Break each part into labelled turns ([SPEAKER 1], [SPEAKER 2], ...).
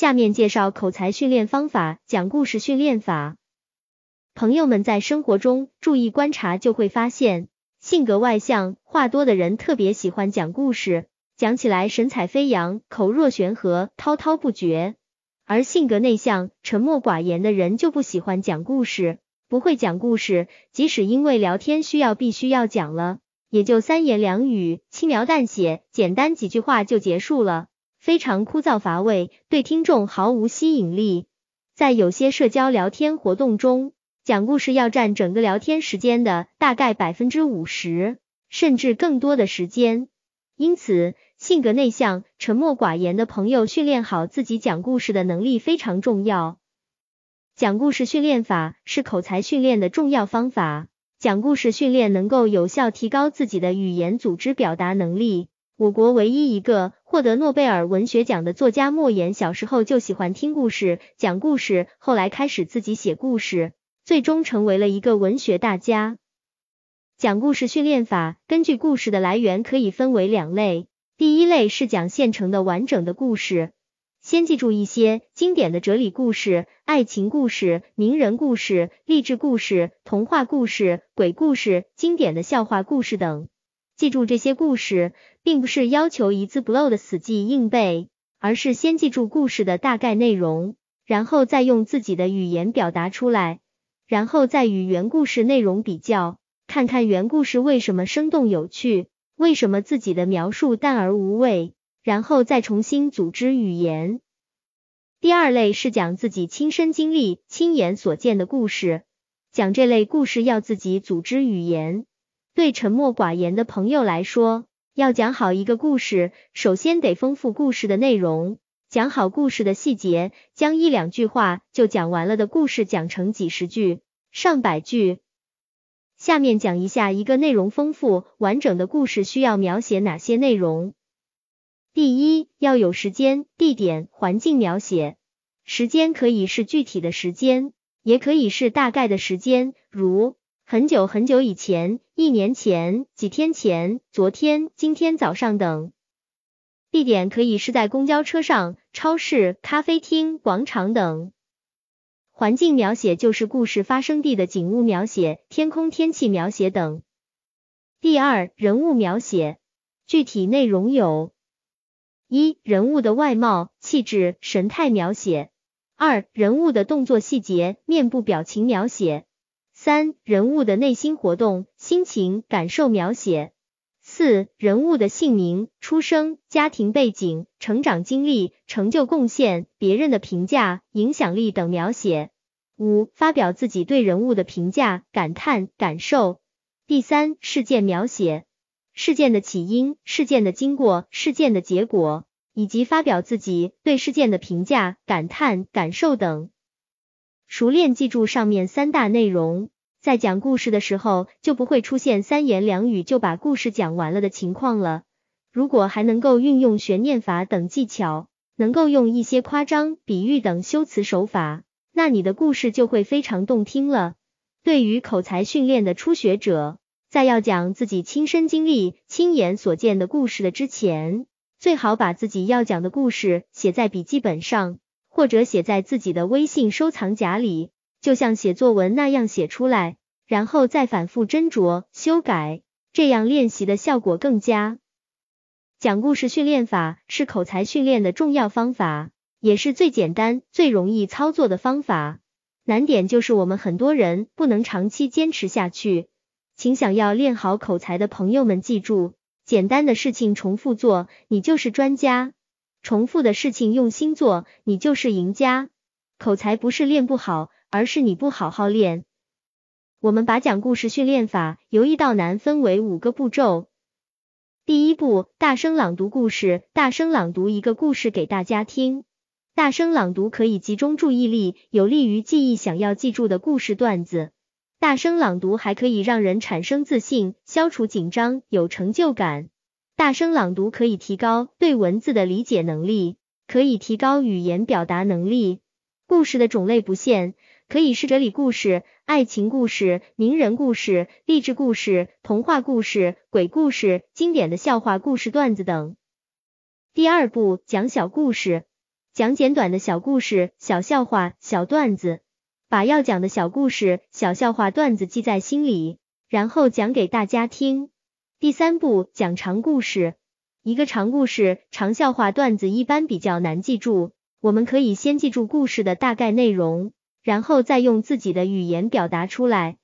[SPEAKER 1] 下面介绍口才训练方法，讲故事训练法。朋友们在生活中注意观察，就会发现，性格外向、话多的人特别喜欢讲故事，讲起来神采飞扬、口若悬河、滔滔不绝；而性格内向、沉默寡言的人就不喜欢讲故事，不会讲故事，即使因为聊天需要必须要讲了，也就三言两语、轻描淡写、简单几句话就结束了。非常枯燥乏味，对听众毫无吸引力。在有些社交聊天活动中，讲故事要占整个聊天时间的大概百分之五十，甚至更多的时间。因此，性格内向、沉默寡言的朋友，训练好自己讲故事的能力非常重要。讲故事训练法是口才训练的重要方法。讲故事训练能够有效提高自己的语言组织表达能力。我国唯一一个获得诺贝尔文学奖的作家莫言，小时候就喜欢听故事、讲故事，后来开始自己写故事，最终成为了一个文学大家。讲故事训练法根据故事的来源可以分为两类，第一类是讲现成的完整的故事，先记住一些经典的哲理故事、爱情故事、名人故事、励志故事、童话故事、鬼故事、经典的笑话故事等。记住这些故事，并不是要求一字不漏的死记硬背，而是先记住故事的大概内容，然后再用自己的语言表达出来，然后再与原故事内容比较，看看原故事为什么生动有趣，为什么自己的描述淡而无味，然后再重新组织语言。第二类是讲自己亲身经历、亲眼所见的故事，讲这类故事要自己组织语言。对沉默寡言的朋友来说，要讲好一个故事，首先得丰富故事的内容，讲好故事的细节，将一两句话就讲完了的故事讲成几十句、上百句。下面讲一下一个内容丰富完整的故事需要描写哪些内容。第一，要有时间、地点、环境描写。时间可以是具体的时间，也可以是大概的时间，如。很久很久以前，一年前，几天前，昨天，今天早上等。地点可以是在公交车上、超市、咖啡厅、广场等。环境描写就是故事发生地的景物描写、天空天气描写等。第二，人物描写，具体内容有：一、人物的外貌、气质、神态描写；二、人物的动作细节、面部表情描写。三、人物的内心活动、心情、感受描写；四、人物的姓名、出生、家庭背景、成长经历、成就贡献、别人的评价、影响力等描写；五、发表自己对人物的评价、感叹、感受。第三、事件描写，事件的起因、事件的经过、事件的结果，以及发表自己对事件的评价、感叹、感受等。熟练记住上面三大内容，在讲故事的时候就不会出现三言两语就把故事讲完了的情况了。如果还能够运用悬念法等技巧，能够用一些夸张、比喻等修辞手法，那你的故事就会非常动听了。对于口才训练的初学者，在要讲自己亲身经历、亲眼所见的故事的之前，最好把自己要讲的故事写在笔记本上。或者写在自己的微信收藏夹里，就像写作文那样写出来，然后再反复斟酌修改，这样练习的效果更佳。讲故事训练法是口才训练的重要方法，也是最简单、最容易操作的方法。难点就是我们很多人不能长期坚持下去。请想要练好口才的朋友们记住，简单的事情重复做，你就是专家。重复的事情用心做，你就是赢家。口才不是练不好，而是你不好好练。我们把讲故事训练法由易到难分为五个步骤。第一步，大声朗读故事，大声朗读一个故事给大家听。大声朗读可以集中注意力，有利于记忆想要记住的故事段子。大声朗读还可以让人产生自信，消除紧张，有成就感。大声朗读可以提高对文字的理解能力，可以提高语言表达能力。故事的种类不限，可以是哲理故事、爱情故事、名人故事、励志故事、童话故事、鬼故事、经典的笑话故事段子等。第二步，讲小故事。讲简短的小故事、小笑话、小段子，把要讲的小故事、小笑话、段子记在心里，然后讲给大家听。第三步，讲长故事。一个长故事、长笑话、段子一般比较难记住，我们可以先记住故事的大概内容，然后再用自己的语言表达出来。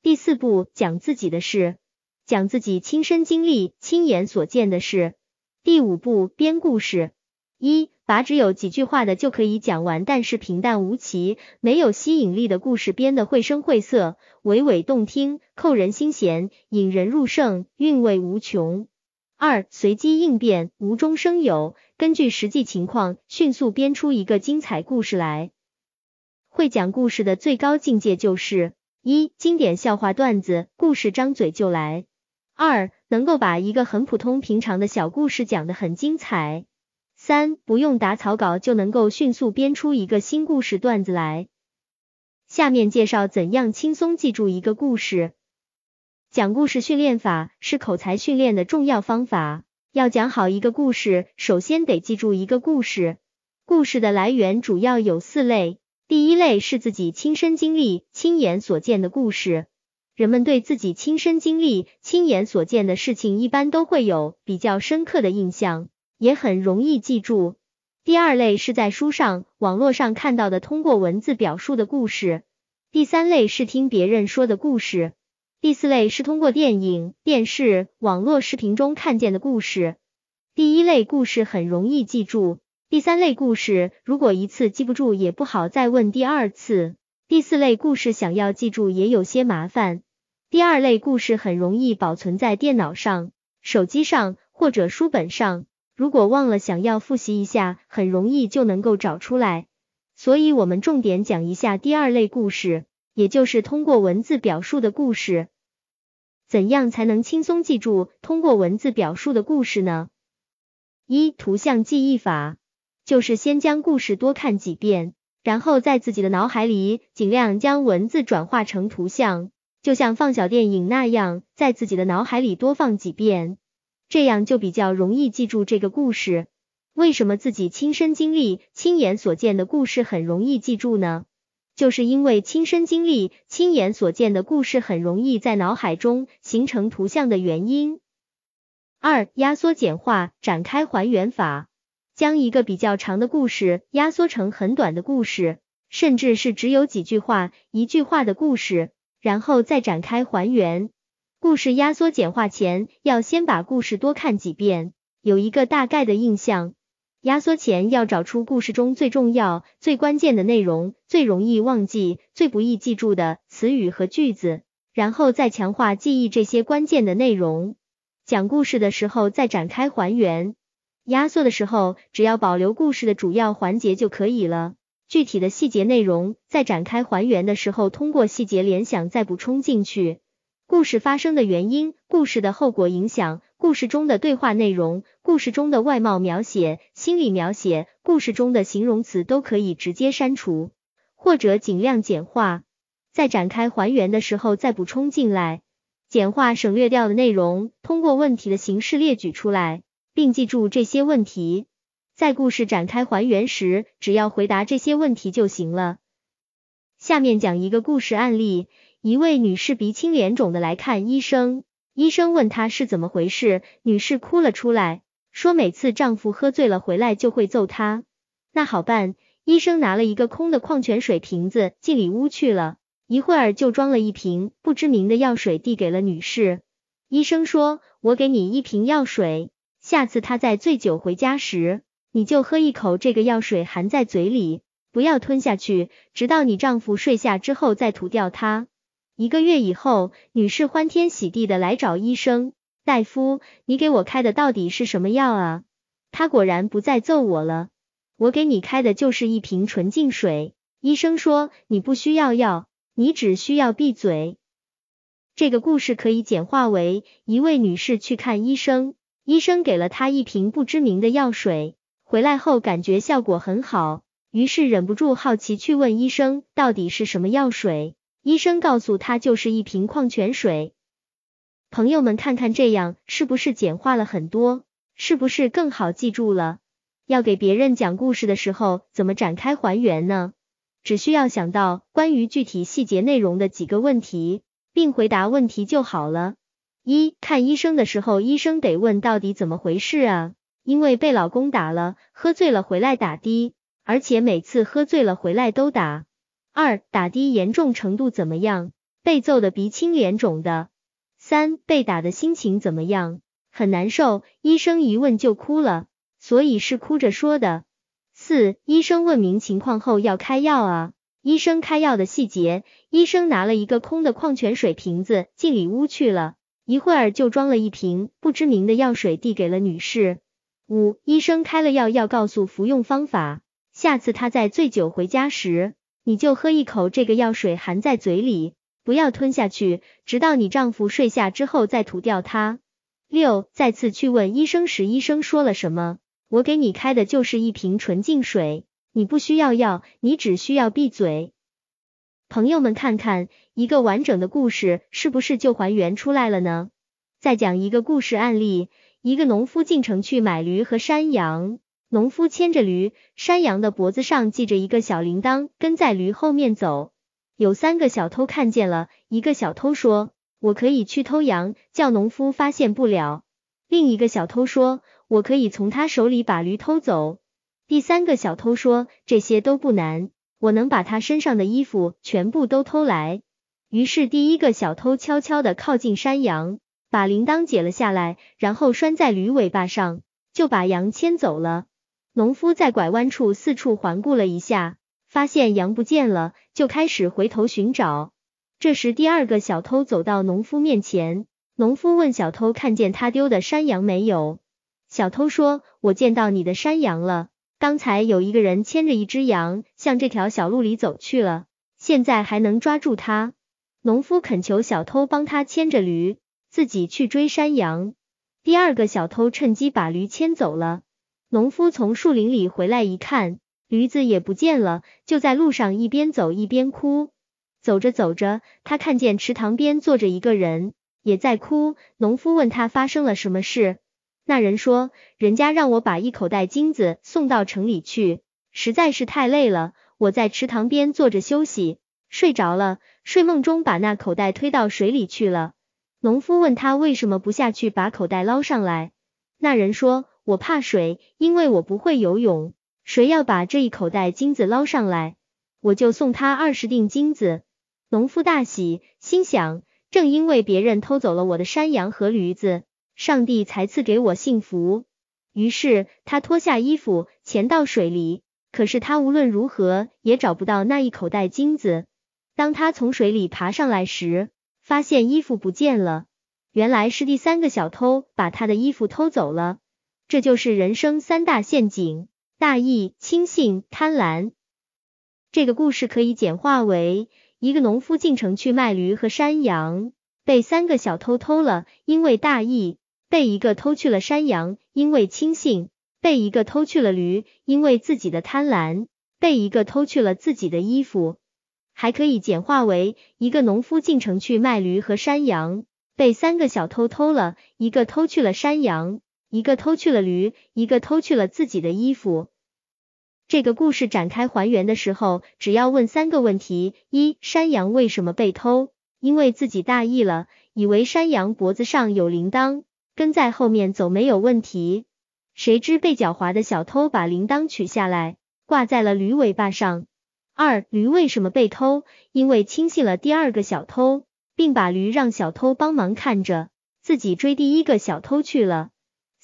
[SPEAKER 1] 第四步，讲自己的事，讲自己亲身经历、亲眼所见的事。第五步，编故事。一，把只有几句话的就可以讲完，但是平淡无奇、没有吸引力的故事编得绘声绘色、娓娓动听、扣人心弦、引人入胜、韵味无穷。二，随机应变，无中生有，根据实际情况迅速编出一个精彩故事来。会讲故事的最高境界就是。一、经典笑话段子，故事张嘴就来。二、能够把一个很普通平常的小故事讲得很精彩。三、不用打草稿就能够迅速编出一个新故事段子来。下面介绍怎样轻松记住一个故事。讲故事训练法是口才训练的重要方法。要讲好一个故事，首先得记住一个故事。故事的来源主要有四类。第一类是自己亲身经历、亲眼所见的故事。人们对自己亲身经历、亲眼所见的事情，一般都会有比较深刻的印象，也很容易记住。第二类是在书上、网络上看到的，通过文字表述的故事。第三类是听别人说的故事。第四类是通过电影、电视、网络视频中看见的故事。第一类故事很容易记住。第三类故事，如果一次记不住，也不好再问第二次。第四类故事想要记住也有些麻烦。第二类故事很容易保存在电脑上、手机上或者书本上，如果忘了想要复习一下，很容易就能够找出来。所以我们重点讲一下第二类故事，也就是通过文字表述的故事。怎样才能轻松记住通过文字表述的故事呢？一、图像记忆法。就是先将故事多看几遍，然后在自己的脑海里尽量将文字转化成图像，就像放小电影那样，在自己的脑海里多放几遍，这样就比较容易记住这个故事。为什么自己亲身经历、亲眼所见的故事很容易记住呢？就是因为亲身经历、亲眼所见的故事很容易在脑海中形成图像的原因。二、压缩简化展开还原法。将一个比较长的故事压缩成很短的故事，甚至是只有几句话、一句话的故事，然后再展开还原。故事压缩简化前，要先把故事多看几遍，有一个大概的印象。压缩前要找出故事中最重要、最关键的内容，最容易忘记、最不易记住的词语和句子，然后再强化记忆这些关键的内容。讲故事的时候再展开还原。压缩的时候，只要保留故事的主要环节就可以了。具体的细节内容，在展开还原的时候，通过细节联想再补充进去。故事发生的原因、故事的后果影响、故事中的对话内容、故事中的外貌描写、心理描写、故事中的形容词都可以直接删除，或者尽量简化。在展开还原的时候再补充进来。简化省略掉的内容，通过问题的形式列举出来。并记住这些问题，在故事展开还原时，只要回答这些问题就行了。下面讲一个故事案例：一位女士鼻青脸肿的来看医生，医生问她是怎么回事，女士哭了出来，说每次丈夫喝醉了回来就会揍她。那好办，医生拿了一个空的矿泉水瓶子进里屋去了，一会儿就装了一瓶不知名的药水递给了女士。医生说：“我给你一瓶药水。”下次他在醉酒回家时，你就喝一口这个药水，含在嘴里，不要吞下去，直到你丈夫睡下之后再吐掉它。一个月以后，女士欢天喜地的来找医生，大夫，你给我开的到底是什么药啊？他果然不再揍我了。我给你开的就是一瓶纯净水。医生说你不需要药，你只需要闭嘴。这个故事可以简化为一位女士去看医生。医生给了她一瓶不知名的药水，回来后感觉效果很好，于是忍不住好奇去问医生到底是什么药水。医生告诉他就是一瓶矿泉水。朋友们看看这样是不是简化了很多？是不是更好记住了？要给别人讲故事的时候，怎么展开还原呢？只需要想到关于具体细节内容的几个问题，并回答问题就好了。一看医生的时候，医生得问到底怎么回事啊？因为被老公打了，喝醉了回来打的，而且每次喝醉了回来都打。二打的严重程度怎么样？被揍的鼻青脸肿的。三被打的心情怎么样？很难受，医生一问就哭了，所以是哭着说的。四医生问明情况后要开药啊。医生开药的细节，医生拿了一个空的矿泉水瓶子进里屋去了。一会儿就装了一瓶不知名的药水递给了女士。五，医生开了药要告诉服用方法，下次他在醉酒回家时，你就喝一口这个药水含在嘴里，不要吞下去，直到你丈夫睡下之后再吐掉它。六，再次去问医生时，医生说了什么？我给你开的就是一瓶纯净水，你不需要药，你只需要闭嘴。朋友们，看看一个完整的故事是不是就还原出来了呢？再讲一个故事案例：一个农夫进城去买驴和山羊，农夫牵着驴，山羊的脖子上系着一个小铃铛，跟在驴后面走。有三个小偷看见了，一个小偷说：“我可以去偷羊，叫农夫发现不了。”另一个小偷说：“我可以从他手里把驴偷走。”第三个小偷说：“这些都不难。”我能把他身上的衣服全部都偷来。于是第一个小偷悄悄的靠近山羊，把铃铛解了下来，然后拴在驴尾巴上，就把羊牵走了。农夫在拐弯处四处环顾了一下，发现羊不见了，就开始回头寻找。这时第二个小偷走到农夫面前，农夫问小偷看见他丢的山羊没有？小偷说：“我见到你的山羊了。”刚才有一个人牵着一只羊向这条小路里走去了，现在还能抓住他。农夫恳求小偷帮他牵着驴，自己去追山羊。第二个小偷趁机把驴牵走了。农夫从树林里回来一看，驴子也不见了，就在路上一边走一边哭。走着走着，他看见池塘边坐着一个人，也在哭。农夫问他发生了什么事。那人说：“人家让我把一口袋金子送到城里去，实在是太累了，我在池塘边坐着休息，睡着了，睡梦中把那口袋推到水里去了。”农夫问他为什么不下去把口袋捞上来？那人说：“我怕水，因为我不会游泳。谁要把这一口袋金子捞上来，我就送他二十锭金子。”农夫大喜，心想：正因为别人偷走了我的山羊和驴子。上帝才赐给我幸福。于是他脱下衣服潜到水里，可是他无论如何也找不到那一口袋金子。当他从水里爬上来时，发现衣服不见了，原来是第三个小偷把他的衣服偷走了。这就是人生三大陷阱：大意、轻信、贪婪。这个故事可以简化为：一个农夫进城去卖驴和山羊，被三个小偷偷了，因为大意。被一个偷去了山羊，因为轻信；被一个偷去了驴，因为自己的贪婪；被一个偷去了自己的衣服。还可以简化为一个农夫进城去卖驴和山羊，被三个小偷偷了，一个偷去了山羊，一个偷去了驴，一个偷去了自己的衣服。这个故事展开还原的时候，只要问三个问题：一、山羊为什么被偷？因为自己大意了，以为山羊脖子上有铃铛。跟在后面走没有问题，谁知被狡猾的小偷把铃铛取下来，挂在了驴尾巴上。二驴为什么被偷？因为轻信了第二个小偷，并把驴让小偷帮忙看着，自己追第一个小偷去了。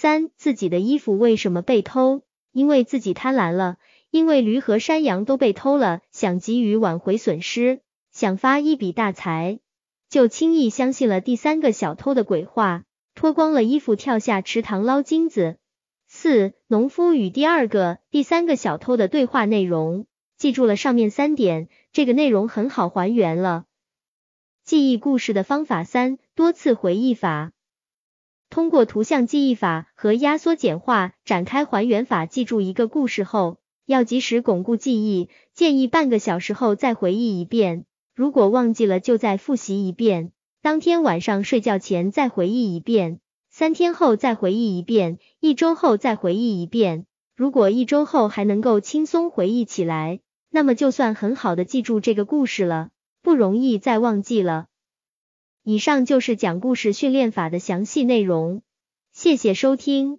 [SPEAKER 1] 三自己的衣服为什么被偷？因为自己贪婪了，因为驴和山羊都被偷了，想急于挽回损失，想发一笔大财，就轻易相信了第三个小偷的鬼话。脱光了衣服跳下池塘捞金子。四、农夫与第二个、第三个小偷的对话内容。记住了上面三点，这个内容很好还原了。记忆故事的方法三：多次回忆法。通过图像记忆法和压缩简化展开还原法记住一个故事后，要及时巩固记忆，建议半个小时后再回忆一遍。如果忘记了，就再复习一遍。当天晚上睡觉前再回忆一遍，三天后再回忆一遍，一周后再回忆一遍。如果一周后还能够轻松回忆起来，那么就算很好的记住这个故事了，不容易再忘记了。以上就是讲故事训练法的详细内容，谢谢收听。